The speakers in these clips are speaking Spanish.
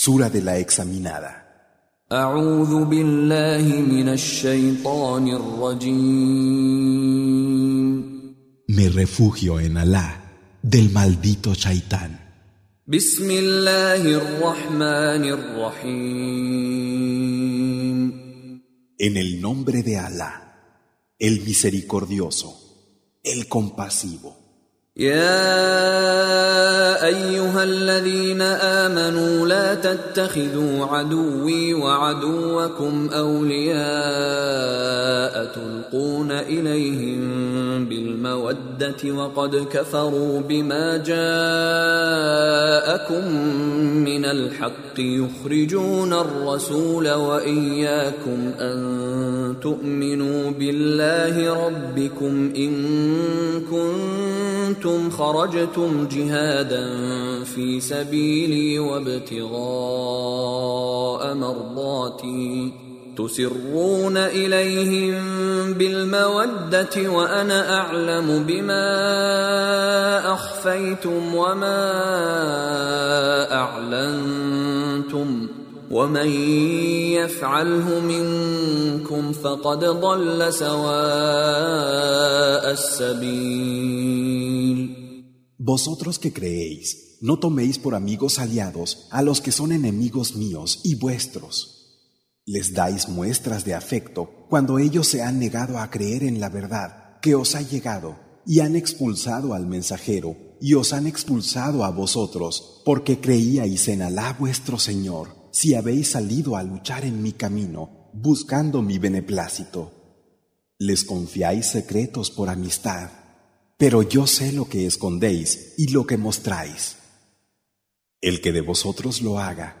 Sura de la examinada. أعوذ بالله من الشيطان الرجيم Me refugio en Alá del maldito Shaitán. بسم الله الرحمن الرحيم En el nombre de Alá, el misericordioso, el compasivo. يا أيها الذين آمنوا لا تتخذوا عدوي وعدوكم أولياء تلقون إليهم بالمودة وقد كفروا بما جاءكم من الحق يخرجون الرسول وإياكم أن تؤمنوا بالله ربكم كنتم كنتم خرجتم جهادا في سبيلي وابتغاء مرضاتي تسرون اليهم بالموده وأنا اعلم بما اخفيتم وما اعلنتم ومن يفعله منكم فقد ضل سواء السبيل Vosotros que creéis, no toméis por amigos aliados a los que son enemigos míos y vuestros. Les dais muestras de afecto cuando ellos se han negado a creer en la verdad que os ha llegado y han expulsado al mensajero y os han expulsado a vosotros porque creíais en Alá vuestro Señor si habéis salido a luchar en mi camino buscando mi beneplácito. Les confiáis secretos por amistad pero yo sé lo que escondéis y lo que mostráis. El que de vosotros lo haga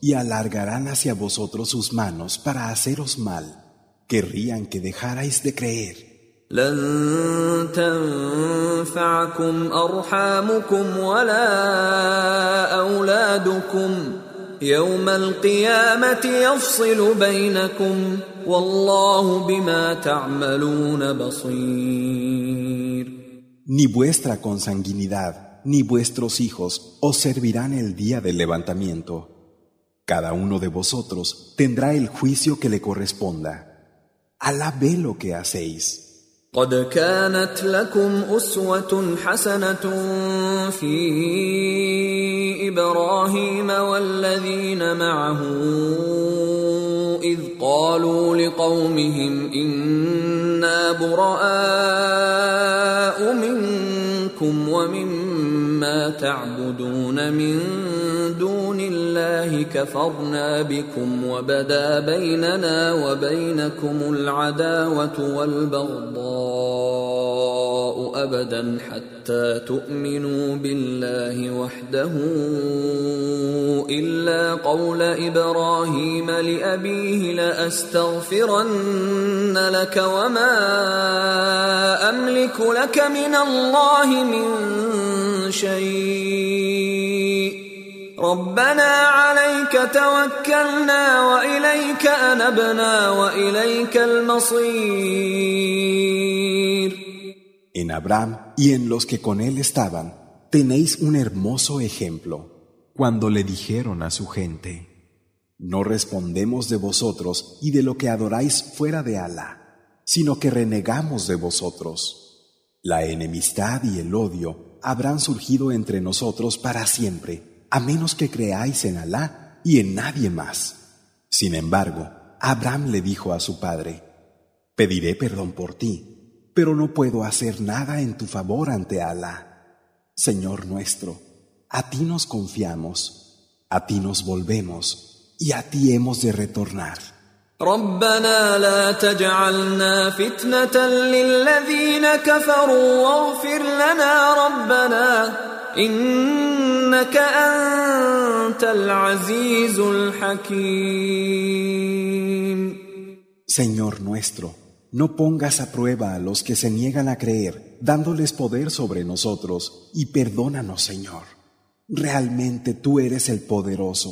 y alargarán hacia vosotros sus manos para haceros mal. Querrían que dejarais de creer. لن تنفعكم أرحامكم ولا أولادكم يوم القيامة يفصل بينكم والله بما تعملون بصير Ni vuestra consanguinidad ni vuestros hijos os servirán el día del levantamiento. Cada uno de vosotros tendrá el juicio que le corresponda. Alá ve lo que hacéis. قد كانت لكم أسوة حسنة في إبراهيم والذين معه إذ قالوا لقومهم إنا براء منكم ومما تعبدون من دون الله كفرنا بكم وبدا بيننا وبينكم العداوة والبغضاء أبدا حتى تؤمنوا بالله وحده إلا قول إبراهيم لأبيه لأستغفرن لك وما أملك لك من الله من شيء. ربنا عليك توكلنا وإليك أنبنا وإليك المصير En Abraham y en los que con él estaban, tenéis un hermoso ejemplo. Cuando le dijeron a su gente, No respondemos de vosotros y de lo que adoráis fuera de Alá, sino que renegamos de vosotros. La enemistad y el odio habrán surgido entre nosotros para siempre, a menos que creáis en Alá y en nadie más. Sin embargo, Abraham le dijo a su padre, Pediré perdón por ti, pero no puedo hacer nada en tu favor ante Alá. Señor nuestro, a ti nos confiamos, a ti nos volvemos y a ti hemos de retornar. ربنا لا تجعلنا فتنة للذين كفروا واغفر لنا ربنا إنك أنت العزيز الحكيم Señor nuestro, no pongas a prueba a los que se niegan a creer, dándoles poder sobre nosotros, y perdónanos, Señor. Realmente tú eres el poderoso,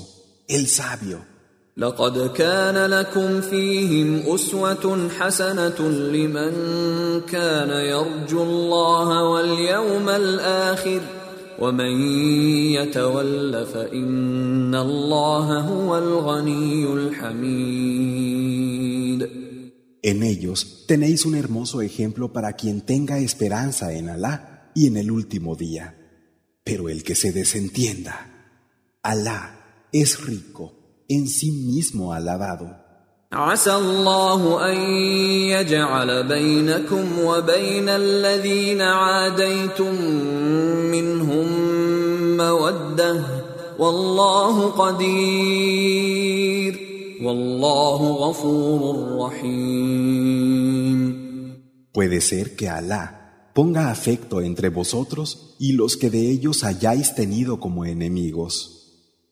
el sabio. لقد كان لكم فيهم أسوة حسنة لمن كان يرجو الله واليوم الآخر en ellos tenéis un hermoso ejemplo para quien tenga esperanza en Alá y en el último día. Pero el que se desentienda, Alá es rico, en sí mismo alabado. عسى الله أن يجعل بينكم وبين الذين عاديتم منهم مودة والله قدير والله غفور رحيم Puede ser que Alá ponga afecto entre vosotros y los que de ellos hayáis tenido como enemigos.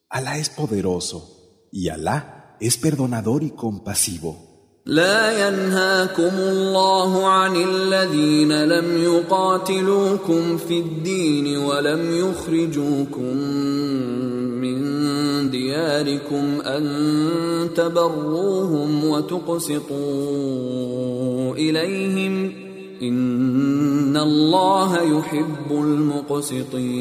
Alá es poderoso y Alá es perdonador y compasivo. لا ينهاكم الله عن الذين لم يقاتلوكم في الدين ولم يخرجوكم من دياركم أن تبروهم وتقسطوا إليهم إن الله يحب المقسطين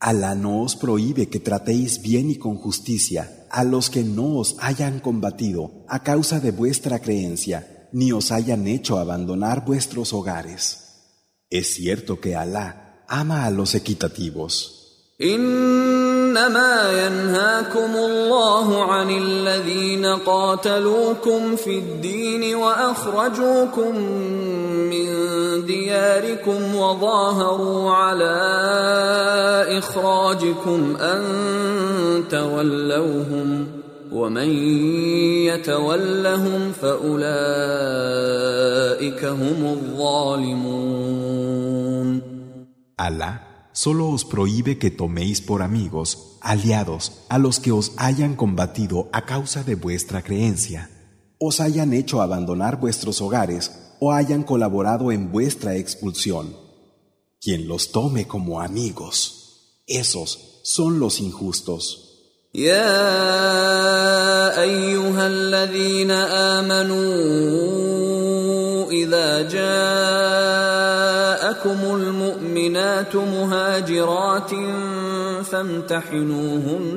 Alá no os prohíbe que tratéis bien y con justicia a los que no os hayan combatido a causa de vuestra creencia, ni os hayan hecho abandonar vuestros hogares. Es cierto que Alá ama a los equitativos. إنما ينهاكم الله عن الذين قاتلوكم في الدين وأخرجوكم من دياركم وظاهروا على إخراجكم أن تولوهم ومن يتولهم فأولئك هم الظالمون. Alá solo os prohíbe que toméis por amigos, aliados, a los que os hayan combatido a causa de vuestra creencia, os hayan hecho abandonar vuestros hogares o hayan colaborado en vuestra expulsión. Quien los tome como amigos, esos son los injustos. يا ايها الذين امنوا اذا جاءكم المؤمنات مهاجرات فامتحنوهن.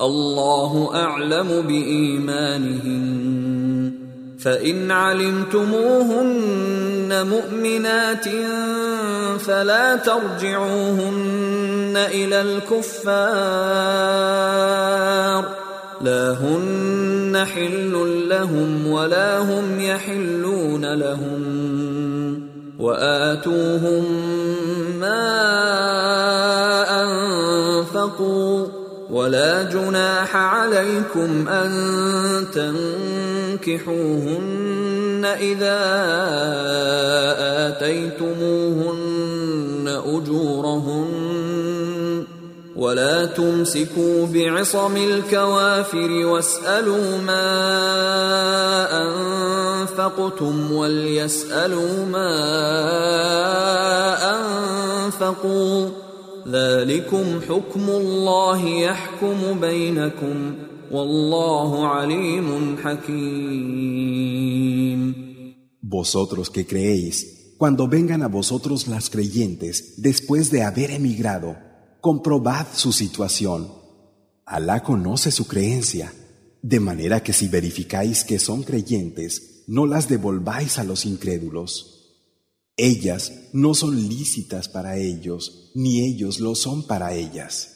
الله أعلم بإيمانهن. فإن علمتموهن مؤمنات فلا ترجعوهن إلى الكفار. لا هن حل لهم ولا هم يحلون لهم. وآتوهم ما أنفقوا ولا جناح عليكم أن تنكحوهن إذا آتيتموهن أجورهن ولا تمسكوا بعصم الكوافر واسالوا ما انفقتم وليسالوا ما انفقوا ذلكم حكم الله يحكم بينكم والله عليم حكيم Vosotros que creéis, cuando vengan a vosotros las creyentes después de haber emigrado, comprobad su situación. Alá conoce su creencia, de manera que si verificáis que son creyentes, no las devolváis a los incrédulos. Ellas no son lícitas para ellos, ni ellos lo son para ellas.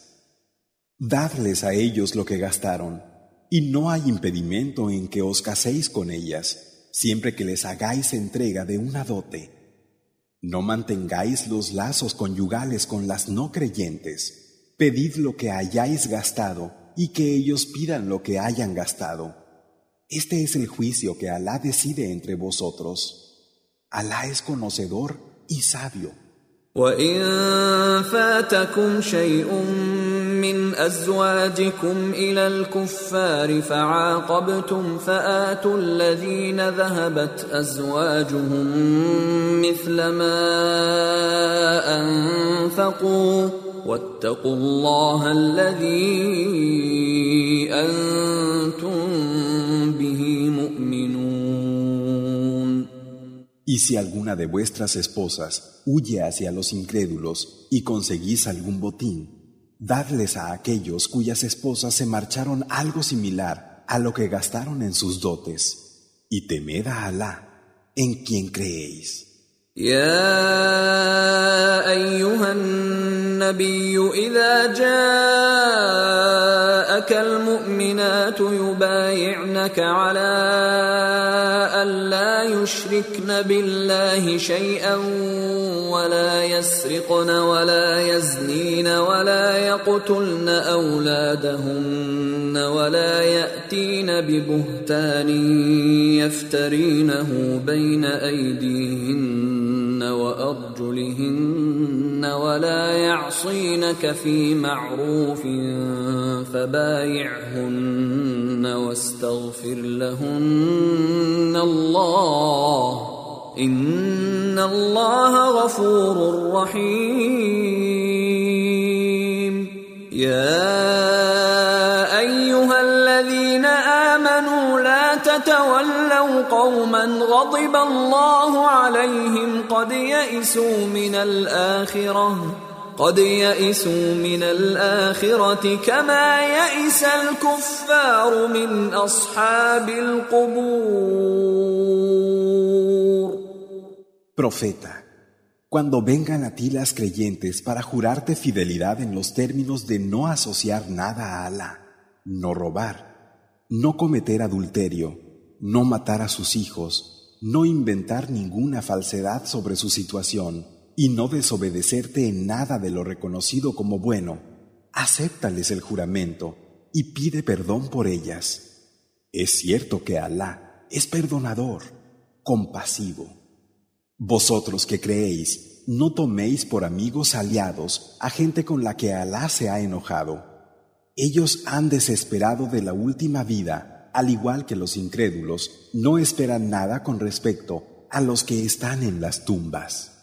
Dadles a ellos lo que gastaron, y no hay impedimento en que os caséis con ellas, siempre que les hagáis entrega de una dote. No mantengáis los lazos conyugales con las no creyentes. Pedid lo que hayáis gastado y que ellos pidan lo que hayan gastado. Este es el juicio que Alá decide entre vosotros. Alá es conocedor y sabio. من أزواجكم إلى الكفار فعاقبتم فآتوا الذين ذهبت أزواجهم مثل ما أنفقوا واتقوا الله الذي أنتم به مؤمنون. Y si alguna de vuestras esposas huye hacia los incrédulos y conseguís algún botín, dadles a aquellos cuyas esposas se marcharon algo similar a lo que gastaron en sus dotes, y temed a Alá, en quien creéis. النبي إذا جاءك المؤمنات يبايعنك على أن لا يشركن بالله شيئا ولا يسرقن ولا يزنين ولا يقتلن أولادهن ولا يأتين ببهتان يفترينه بين أيديهن وأرجلهن ولا يعصينك في معروف فبايعهن واستغفر لهن الله إن الله غفور رحيم. يا لا تتولوا قوما غضب الله عليهم قد يئسوا من الاخره قد يئسوا من الاخره كما يئس الكفار من اصحاب القبور Profeta, cuando vengan a ti las creyentes para jurarte fidelidad en los términos de no asociar nada a Alá, no robar, no cometer adulterio, no matar a sus hijos, no inventar ninguna falsedad sobre su situación y no desobedecerte en nada de lo reconocido como bueno, acéptales el juramento y pide perdón por ellas. Es cierto que Alá es perdonador, compasivo. Vosotros que creéis, no toméis por amigos aliados a gente con la que Alá se ha enojado. Ellos han desesperado de la última vida, al igual que los incrédulos, no esperan nada con respecto a los que están en las tumbas.